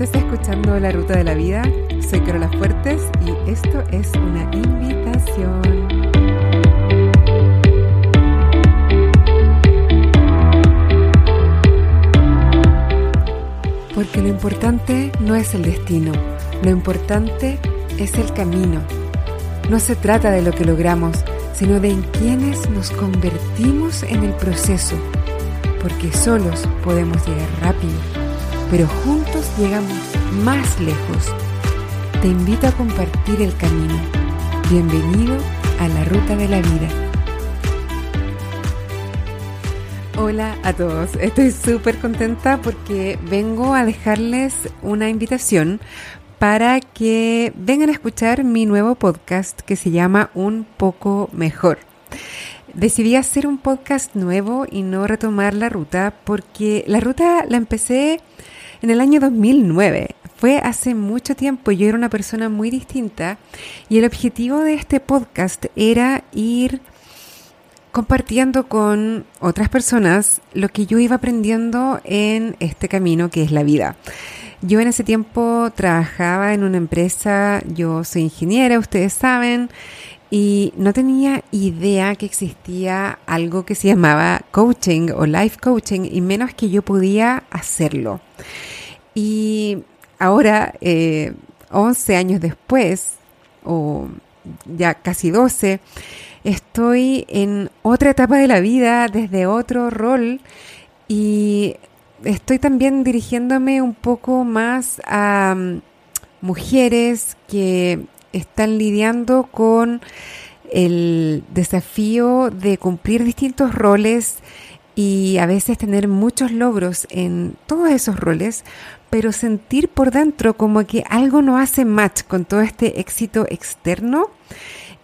Estás escuchando La Ruta de la Vida. Soy Carola Fuertes y esto es una invitación. Porque lo importante no es el destino, lo importante es el camino. No se trata de lo que logramos, sino de en quienes nos convertimos en el proceso, porque solos podemos llegar rápido, pero juntos llegamos más lejos. Te invito a compartir el camino. Bienvenido a la ruta de la vida. Hola a todos, estoy súper contenta porque vengo a dejarles una invitación para que vengan a escuchar mi nuevo podcast que se llama Un poco mejor. Decidí hacer un podcast nuevo y no retomar la ruta porque la ruta la empecé en el año 2009. Fue hace mucho tiempo, yo era una persona muy distinta y el objetivo de este podcast era ir compartiendo con otras personas lo que yo iba aprendiendo en este camino que es la vida. Yo en ese tiempo trabajaba en una empresa, yo soy ingeniera, ustedes saben, y no tenía idea que existía algo que se llamaba coaching o life coaching, y menos que yo podía hacerlo. Y ahora, eh, 11 años después, o ya casi 12, estoy en otra etapa de la vida, desde otro rol y estoy también dirigiéndome un poco más a um, mujeres que están lidiando con el desafío de cumplir distintos roles y a veces tener muchos logros en todos esos roles, pero sentir por dentro como que algo no hace match con todo este éxito externo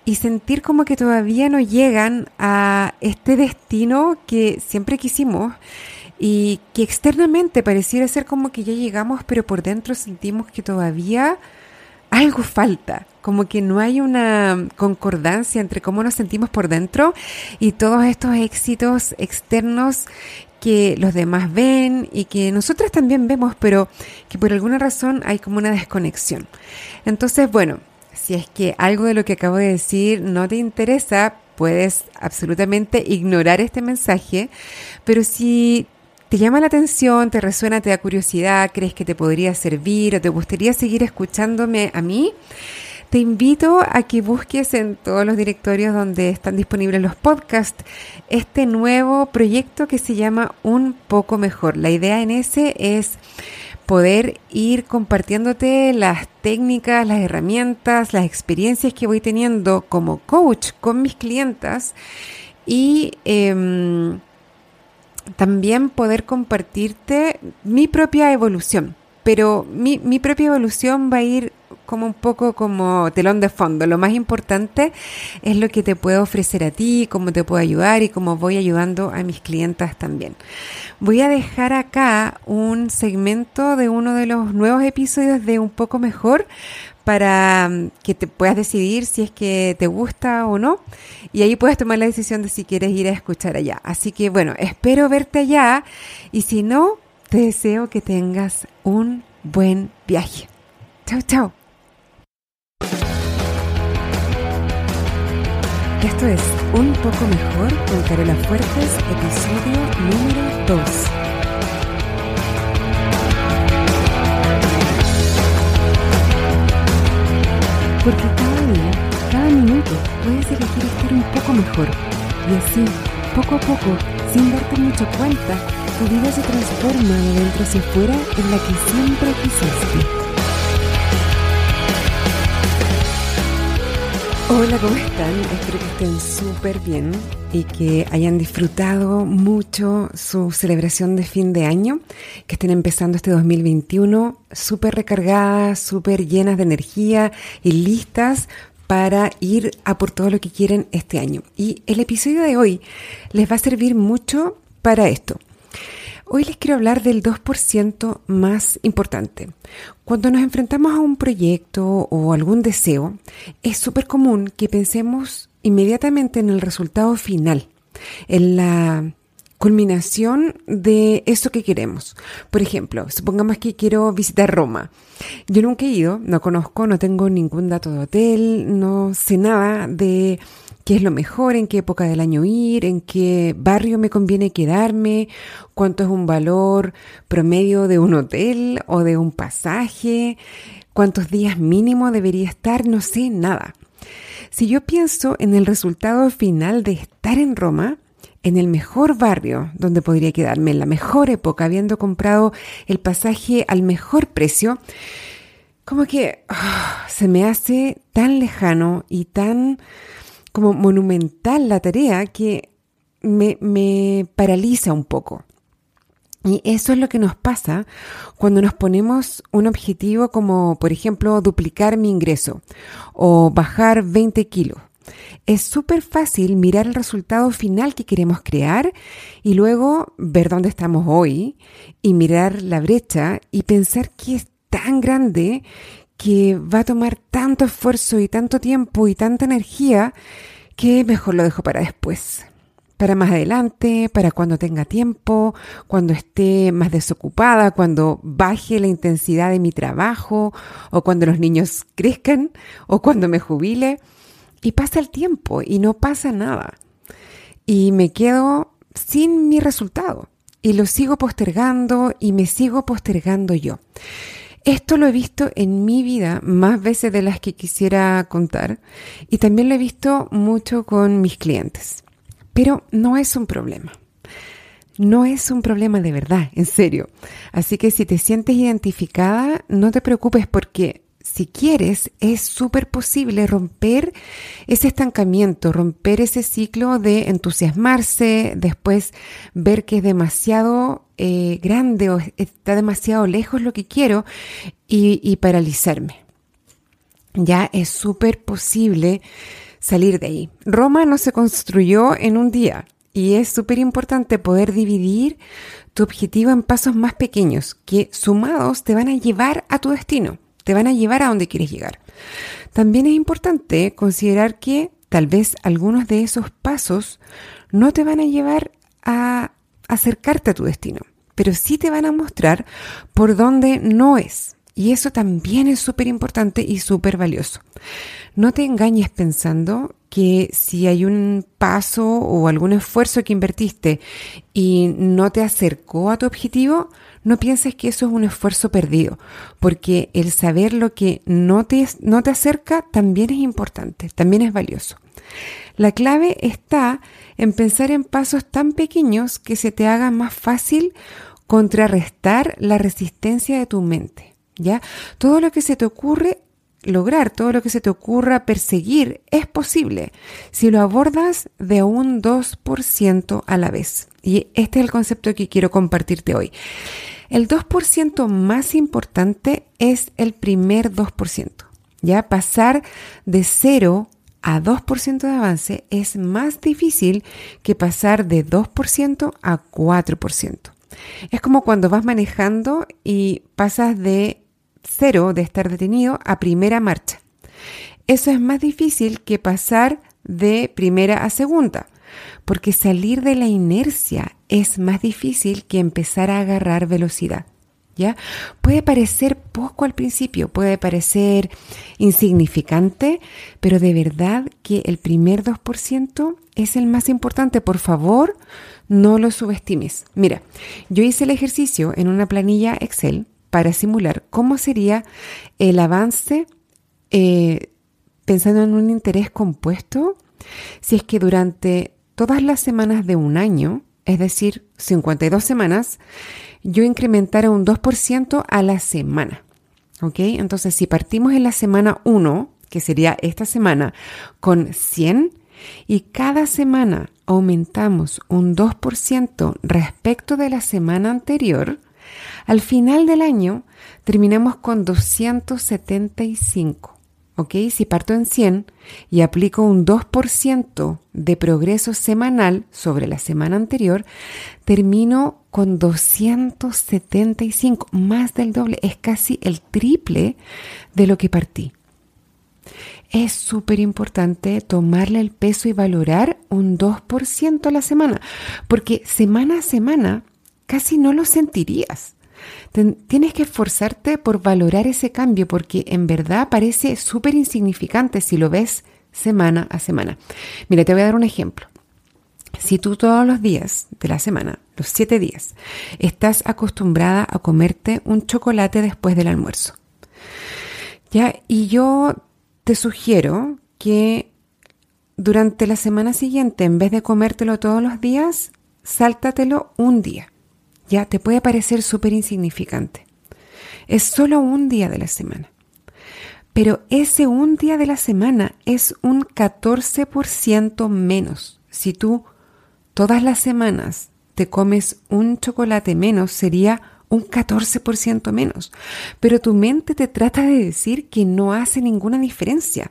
y sentir como que todavía no llegan a este destino que siempre quisimos y que externamente pareciera ser como que ya llegamos, pero por dentro sentimos que todavía algo falta, como que no hay una concordancia entre cómo nos sentimos por dentro y todos estos éxitos externos que los demás ven y que nosotros también vemos, pero que por alguna razón hay como una desconexión. Entonces, bueno, si es que algo de lo que acabo de decir no te interesa, puedes absolutamente ignorar este mensaje, pero si te llama la atención, te resuena, te da curiosidad, crees que te podría servir o te gustaría seguir escuchándome a mí, te invito a que busques en todos los directorios donde están disponibles los podcasts este nuevo proyecto que se llama Un poco mejor. La idea en ese es poder ir compartiéndote las técnicas, las herramientas, las experiencias que voy teniendo como coach con mis clientas y em, también poder compartirte mi propia evolución. Pero mi, mi propia evolución va a ir como un poco como telón de fondo. Lo más importante es lo que te puedo ofrecer a ti, cómo te puedo ayudar y cómo voy ayudando a mis clientas también. Voy a dejar acá un segmento de uno de los nuevos episodios de Un poco mejor para mm, que te puedas decidir si es que te gusta o no y ahí puedes tomar la decisión de si quieres ir a escuchar allá. Así que bueno, espero verte allá y si no, te deseo que tengas un buen viaje. Chao, chao. Esto es Un poco mejor con Carola Fuertes, episodio número 2. Porque cada día, cada minuto, puedes elegir estar un poco mejor. Y así, poco a poco, sin darte mucho cuenta, tu vida se transforma de dentro hacia afuera en la que siempre quisiste. Hola, ¿cómo están? Espero que estén súper bien que hayan disfrutado mucho su celebración de fin de año, que estén empezando este 2021 súper recargadas, súper llenas de energía y listas para ir a por todo lo que quieren este año. Y el episodio de hoy les va a servir mucho para esto. Hoy les quiero hablar del 2% más importante. Cuando nos enfrentamos a un proyecto o algún deseo, es súper común que pensemos inmediatamente en el resultado final, en la culminación de eso que queremos. Por ejemplo, supongamos que quiero visitar Roma. Yo nunca he ido, no conozco, no tengo ningún dato de hotel, no sé nada de qué es lo mejor, en qué época del año ir, en qué barrio me conviene quedarme, cuánto es un valor promedio de un hotel o de un pasaje, cuántos días mínimo debería estar, no sé nada. Si yo pienso en el resultado final de estar en Roma, en el mejor barrio donde podría quedarme, en la mejor época, habiendo comprado el pasaje al mejor precio, como que ah, se me hace tan lejano y tan como monumental la tarea que me, me paraliza un poco. Y eso es lo que nos pasa cuando nos ponemos un objetivo como, por ejemplo, duplicar mi ingreso o bajar 20 kilos es súper fácil mirar el resultado final que queremos crear y luego ver dónde estamos hoy y mirar la brecha y pensar que es tan grande que va a tomar tanto esfuerzo y tanto tiempo y tanta energía que mejor lo dejo para después. Para más adelante, para cuando tenga tiempo, cuando esté más desocupada, cuando baje la intensidad de mi trabajo, o cuando los niños crezcan, o cuando me jubile. Y pasa el tiempo y no pasa nada. Y me quedo sin mi resultado. Y lo sigo postergando y me sigo postergando yo. Esto lo he visto en mi vida más veces de las que quisiera contar y también lo he visto mucho con mis clientes. Pero no es un problema. No es un problema de verdad, en serio. Así que si te sientes identificada, no te preocupes porque si quieres, es súper posible romper ese estancamiento, romper ese ciclo de entusiasmarse, después ver que es demasiado eh, grande o está demasiado lejos lo que quiero y, y paralizarme. Ya es súper posible salir de ahí. Roma no se construyó en un día y es súper importante poder dividir tu objetivo en pasos más pequeños que sumados te van a llevar a tu destino te van a llevar a donde quieres llegar. También es importante considerar que tal vez algunos de esos pasos no te van a llevar a acercarte a tu destino, pero sí te van a mostrar por dónde no es. Y eso también es súper importante y súper valioso. No te engañes pensando que si hay un paso o algún esfuerzo que invertiste y no te acercó a tu objetivo, no pienses que eso es un esfuerzo perdido, porque el saber lo que no te, no te acerca también es importante, también es valioso. La clave está en pensar en pasos tan pequeños que se te haga más fácil contrarrestar la resistencia de tu mente. ¿Ya? Todo lo que se te ocurre lograr, todo lo que se te ocurra perseguir, es posible si lo abordas de un 2% a la vez. Y este es el concepto que quiero compartirte hoy. El 2% más importante es el primer 2%. Ya pasar de 0 a 2% de avance es más difícil que pasar de 2% a 4%. Es como cuando vas manejando y pasas de 0 de estar detenido a primera marcha. Eso es más difícil que pasar de primera a segunda porque salir de la inercia es más difícil que empezar a agarrar velocidad. ¿Ya? Puede parecer poco al principio, puede parecer insignificante, pero de verdad que el primer 2% es el más importante. Por favor, no lo subestimes. Mira, yo hice el ejercicio en una planilla Excel para simular cómo sería el avance eh, pensando en un interés compuesto si es que durante todas las semanas de un año, es decir, 52 semanas, yo incrementara un 2% a la semana. ¿Ok? Entonces, si partimos en la semana 1, que sería esta semana, con 100, y cada semana aumentamos un 2% respecto de la semana anterior, al final del año terminamos con 275. ¿ok? Si parto en 100 y aplico un 2% de progreso semanal sobre la semana anterior, termino con 275, más del doble, es casi el triple de lo que partí. es súper importante tomarle el peso y valorar un 2% a la semana, porque semana a semana casi no lo sentirías. Tienes que esforzarte por valorar ese cambio, porque en verdad parece súper insignificante si lo ves semana a semana. Mira, te voy a dar un ejemplo. Si tú todos los días de la semana, los siete días, estás acostumbrada a comerte un chocolate después del almuerzo, ¿ya? Y yo te sugiero que durante la semana siguiente, en vez de comértelo todos los días, sáltatelo un día. Ya te puede parecer súper insignificante. Es solo un día de la semana. Pero ese un día de la semana es un 14% menos si tú todas las semanas te comes un chocolate menos, sería un 14% menos. Pero tu mente te trata de decir que no hace ninguna diferencia.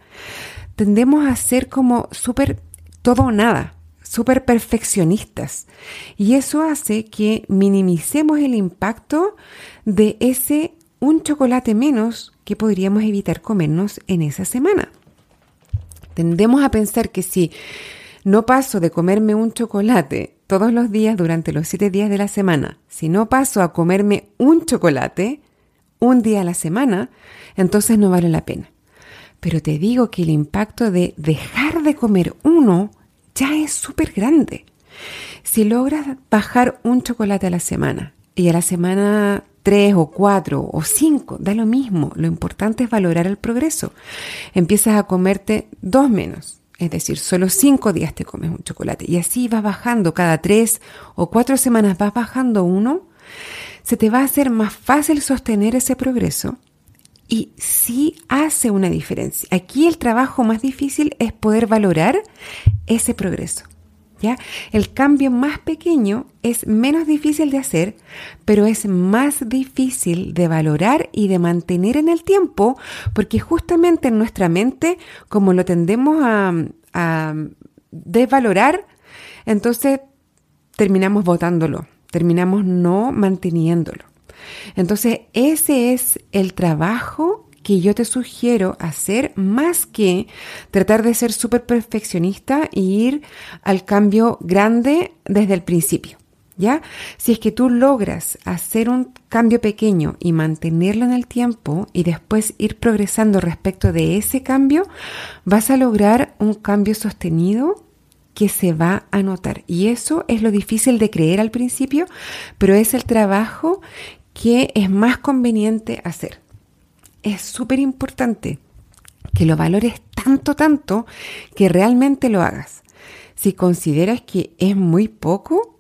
Tendemos a ser como súper todo o nada, súper perfeccionistas. Y eso hace que minimicemos el impacto de ese un chocolate menos que podríamos evitar comernos en esa semana. Tendemos a pensar que si no paso de comerme un chocolate todos los días durante los siete días de la semana, si no paso a comerme un chocolate un día a la semana, entonces no vale la pena. Pero te digo que el impacto de dejar de comer uno ya es súper grande. Si logras bajar un chocolate a la semana y a la semana tres o cuatro o cinco, da lo mismo. Lo importante es valorar el progreso. Empiezas a comerte dos menos es decir, solo cinco días te comes un chocolate y así vas bajando cada tres o cuatro semanas, vas bajando uno, se te va a hacer más fácil sostener ese progreso y sí hace una diferencia. Aquí el trabajo más difícil es poder valorar ese progreso. El cambio más pequeño es menos difícil de hacer, pero es más difícil de valorar y de mantener en el tiempo, porque justamente en nuestra mente, como lo tendemos a, a desvalorar, entonces terminamos votándolo, terminamos no manteniéndolo. Entonces, ese es el trabajo que yo te sugiero hacer más que tratar de ser súper perfeccionista e ir al cambio grande desde el principio. ¿Ya? Si es que tú logras hacer un cambio pequeño y mantenerlo en el tiempo y después ir progresando respecto de ese cambio, vas a lograr un cambio sostenido que se va a notar. Y eso es lo difícil de creer al principio, pero es el trabajo que es más conveniente hacer es súper importante que lo valores tanto, tanto, que realmente lo hagas. Si consideras que es muy poco,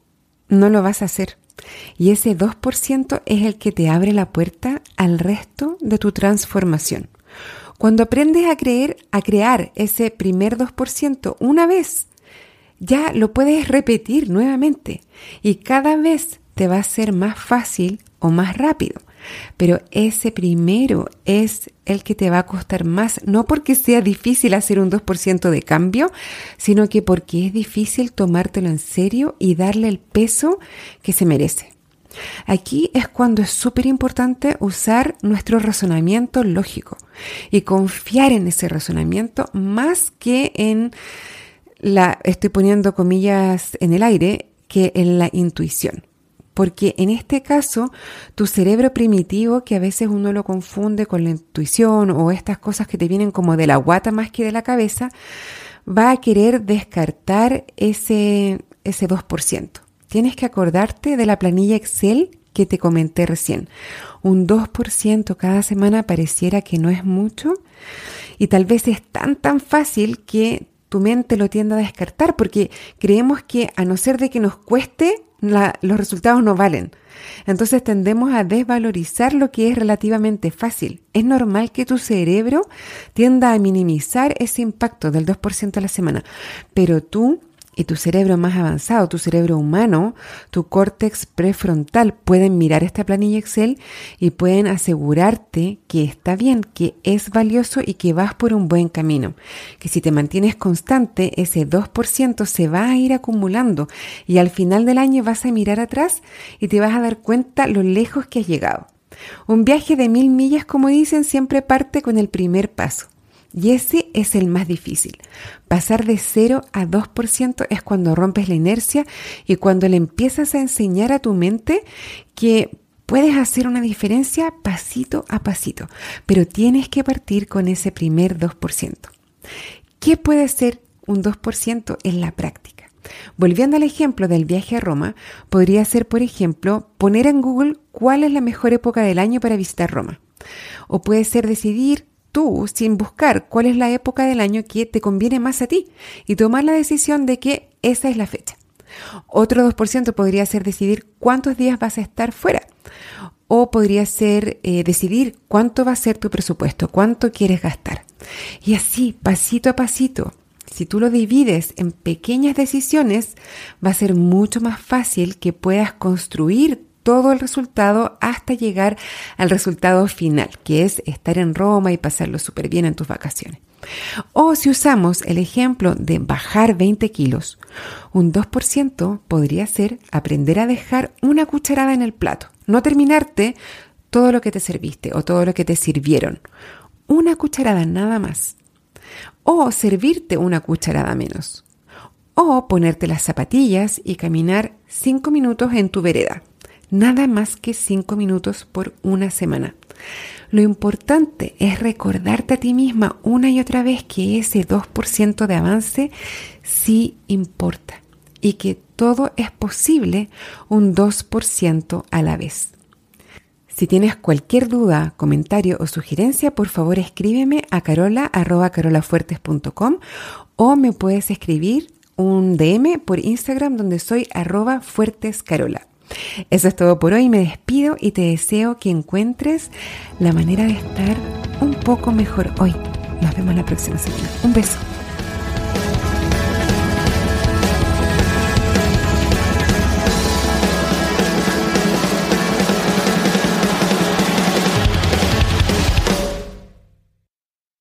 no lo vas a hacer. Y ese 2% es el que te abre la puerta al resto de tu transformación. Cuando aprendes a creer, a crear ese primer 2% una vez, ya lo puedes repetir nuevamente y cada vez te va a ser más fácil o más rápido. Pero ese primero es el que te va a costar más, no porque sea difícil hacer un 2% de cambio, sino que porque es difícil tomártelo en serio y darle el peso que se merece. Aquí es cuando es súper importante usar nuestro razonamiento lógico y confiar en ese razonamiento más que en la, estoy poniendo comillas en el aire, que en la intuición porque en este caso tu cerebro primitivo, que a veces uno lo confunde con la intuición o estas cosas que te vienen como de la guata más que de la cabeza, va a querer descartar ese, ese 2%. Tienes que acordarte de la planilla Excel que te comenté recién. Un 2% cada semana pareciera que no es mucho y tal vez es tan tan fácil que tu mente lo tienda a descartar porque creemos que a no ser de que nos cueste, los resultados no valen. Entonces tendemos a desvalorizar lo que es relativamente fácil. Es normal que tu cerebro tienda a minimizar ese impacto del 2% a la semana, pero tú y tu cerebro más avanzado, tu cerebro humano, tu córtex prefrontal pueden mirar esta planilla Excel y pueden asegurarte que está bien, que es valioso y que vas por un buen camino. Que si te mantienes constante, ese 2% se va a ir acumulando y al final del año vas a mirar atrás y te vas a dar cuenta lo lejos que has llegado. Un viaje de mil millas, como dicen, siempre parte con el primer paso. Y ese es el más difícil. Pasar de 0 a 2% es cuando rompes la inercia y cuando le empiezas a enseñar a tu mente que puedes hacer una diferencia pasito a pasito, pero tienes que partir con ese primer 2%. ¿Qué puede ser un 2% en la práctica? Volviendo al ejemplo del viaje a Roma, podría ser, por ejemplo, poner en Google cuál es la mejor época del año para visitar Roma. O puede ser decidir tú, sin buscar cuál es la época del año que te conviene más a ti y tomar la decisión de que esa es la fecha. Otro 2% podría ser decidir cuántos días vas a estar fuera. O podría ser eh, decidir cuánto va a ser tu presupuesto, cuánto quieres gastar. Y así, pasito a pasito, si tú lo divides en pequeñas decisiones, va a ser mucho más fácil que puedas construir todo el resultado hasta llegar al resultado final, que es estar en Roma y pasarlo súper bien en tus vacaciones. O si usamos el ejemplo de bajar 20 kilos, un 2% podría ser aprender a dejar una cucharada en el plato, no terminarte todo lo que te serviste o todo lo que te sirvieron. Una cucharada nada más. O servirte una cucharada menos. O ponerte las zapatillas y caminar 5 minutos en tu vereda nada más que cinco minutos por una semana. Lo importante es recordarte a ti misma una y otra vez que ese 2% de avance sí importa y que todo es posible un 2% a la vez. Si tienes cualquier duda, comentario o sugerencia, por favor escríbeme a carola.carolafuertes.com o me puedes escribir un DM por Instagram donde soy arroba fuertescarola. Eso es todo por hoy. Me despido y te deseo que encuentres la manera de estar un poco mejor hoy. Nos vemos la próxima semana. Un beso.